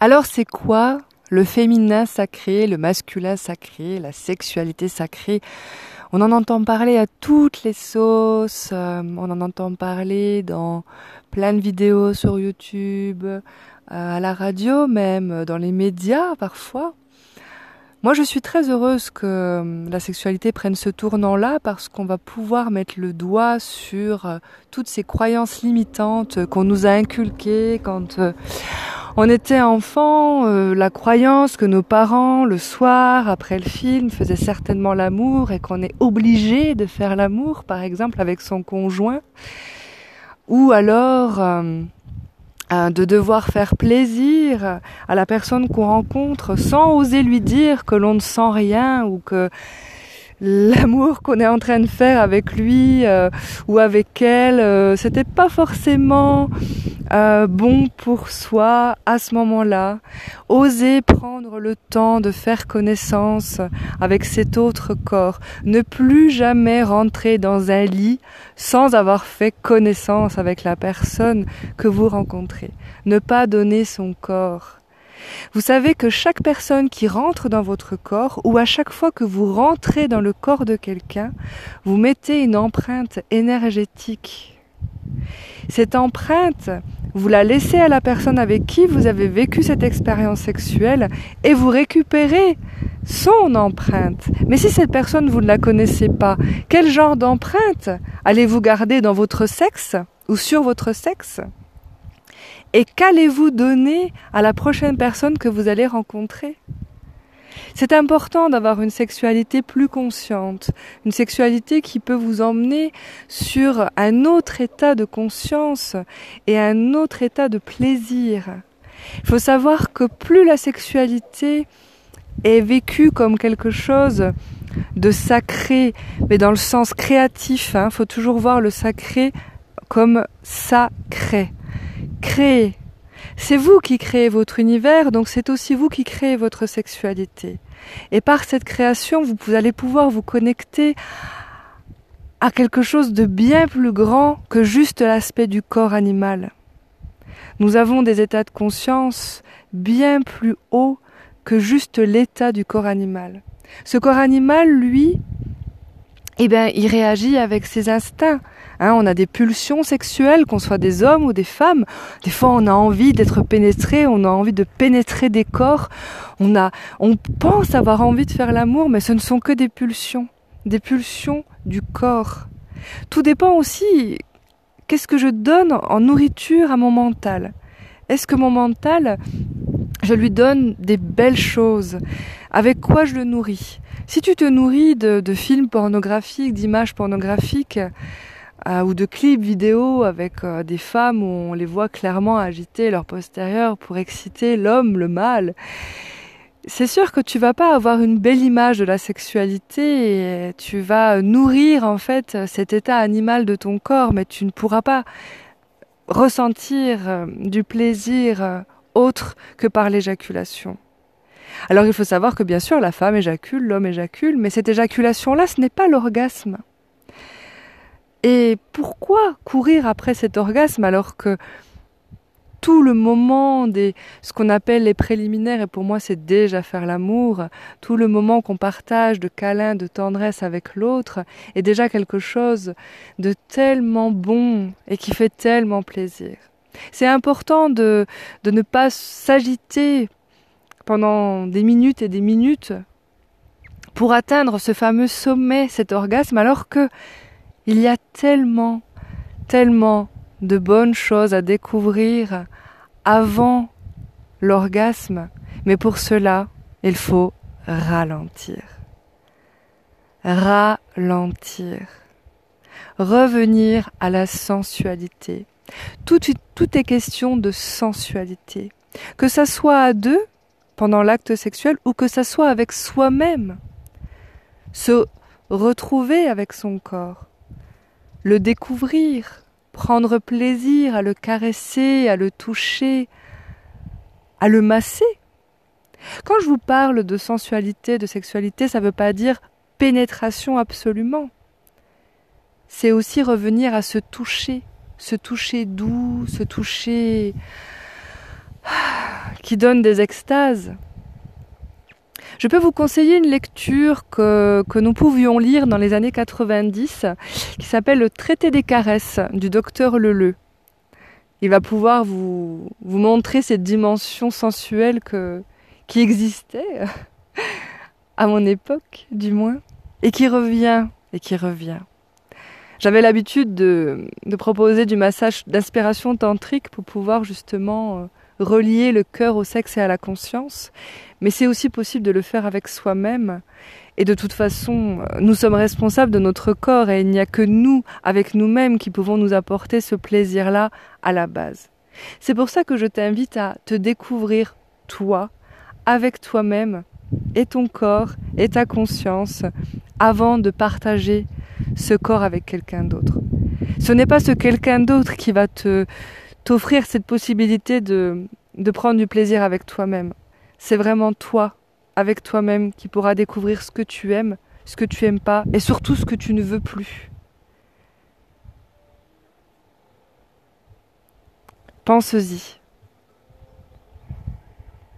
Alors c'est quoi le féminin sacré, le masculin sacré, la sexualité sacrée? On en entend parler à toutes les sauces, euh, on en entend parler dans plein de vidéos sur YouTube, euh, à la radio même, dans les médias parfois. Moi, je suis très heureuse que euh, la sexualité prenne ce tournant-là parce qu'on va pouvoir mettre le doigt sur toutes ces croyances limitantes qu'on nous a inculquées quand on était enfant. La croyance que nos parents, le soir, après le film, faisaient certainement l'amour et qu'on est obligé de faire l'amour, par exemple, avec son conjoint. Ou alors euh, de devoir faire plaisir à la personne qu'on rencontre sans oser lui dire que l'on ne sent rien ou que l'amour qu'on est en train de faire avec lui euh, ou avec elle, euh, c'était pas forcément euh, bon pour soi à ce moment-là. Oser prendre le temps de faire connaissance avec cet autre corps. Ne plus jamais rentrer dans un lit sans avoir fait connaissance avec la personne que vous rencontrez. Ne pas donner son corps vous savez que chaque personne qui rentre dans votre corps, ou à chaque fois que vous rentrez dans le corps de quelqu'un, vous mettez une empreinte énergétique. Cette empreinte, vous la laissez à la personne avec qui vous avez vécu cette expérience sexuelle et vous récupérez son empreinte. Mais si cette personne, vous ne la connaissez pas, quel genre d'empreinte allez-vous garder dans votre sexe ou sur votre sexe? Et qu'allez-vous donner à la prochaine personne que vous allez rencontrer? C'est important d'avoir une sexualité plus consciente, une sexualité qui peut vous emmener sur un autre état de conscience et un autre état de plaisir. Il faut savoir que plus la sexualité est vécue comme quelque chose de sacré, mais dans le sens créatif, il hein, faut toujours voir le sacré comme sacré créer. C'est vous qui créez votre univers, donc c'est aussi vous qui créez votre sexualité. Et par cette création, vous allez pouvoir vous connecter à quelque chose de bien plus grand que juste l'aspect du corps animal. Nous avons des états de conscience bien plus hauts que juste l'état du corps animal. Ce corps animal, lui, eh bien, il réagit avec ses instincts. Hein, on a des pulsions sexuelles, qu'on soit des hommes ou des femmes. Des fois, on a envie d'être pénétré, on a envie de pénétrer des corps. On a, on pense avoir envie de faire l'amour, mais ce ne sont que des pulsions, des pulsions du corps. Tout dépend aussi qu'est-ce que je donne en nourriture à mon mental. Est-ce que mon mental, je lui donne des belles choses? Avec quoi je le nourris? Si tu te nourris de, films pornographiques, d'images pornographiques, euh, ou de clips vidéo avec euh, des femmes où on les voit clairement agiter leur postérieur pour exciter l'homme, le mâle. C'est sûr que tu vas pas avoir une belle image de la sexualité et tu vas nourrir en fait cet état animal de ton corps, mais tu ne pourras pas ressentir euh, du plaisir autre que par l'éjaculation. Alors il faut savoir que bien sûr la femme éjacule, l'homme éjacule, mais cette éjaculation-là, ce n'est pas l'orgasme. Et pourquoi courir après cet orgasme alors que tout le moment des ce qu'on appelle les préliminaires et pour moi c'est déjà faire l'amour, tout le moment qu'on partage de câlin, de tendresse avec l'autre est déjà quelque chose de tellement bon et qui fait tellement plaisir. C'est important de, de ne pas s'agiter pendant des minutes et des minutes pour atteindre ce fameux sommet, cet orgasme, alors que il y a tellement, tellement de bonnes choses à découvrir avant l'orgasme, mais pour cela, il faut ralentir. Ralentir. Revenir à la sensualité. Tout, tout est question de sensualité. Que ça soit à deux, pendant l'acte sexuel, ou que ça soit avec soi-même. Se retrouver avec son corps le découvrir, prendre plaisir à le caresser, à le toucher, à le masser. Quand je vous parle de sensualité, de sexualité, ça ne veut pas dire pénétration absolument. C'est aussi revenir à se toucher, se toucher doux, se toucher qui donne des extases. Je peux vous conseiller une lecture que, que nous pouvions lire dans les années 90 qui s'appelle Le traité des caresses du docteur Leleu. Il va pouvoir vous, vous montrer cette dimension sensuelle que, qui existait à mon époque, du moins, et qui revient, et qui revient. J'avais l'habitude de, de, proposer du massage d'inspiration tantrique pour pouvoir justement euh, relier le cœur au sexe et à la conscience, mais c'est aussi possible de le faire avec soi-même. Et de toute façon, euh, nous sommes responsables de notre corps et il n'y a que nous, avec nous-mêmes, qui pouvons nous apporter ce plaisir-là à la base. C'est pour ça que je t'invite à te découvrir toi, avec toi-même, et ton corps, et ta conscience, avant de partager ce corps avec quelqu'un d'autre. Ce n'est pas ce quelqu'un d'autre qui va te t'offrir cette possibilité de, de prendre du plaisir avec toi-même. C'est vraiment toi, avec toi-même, qui pourra découvrir ce que tu aimes, ce que tu aimes pas, et surtout ce que tu ne veux plus. Pense-y.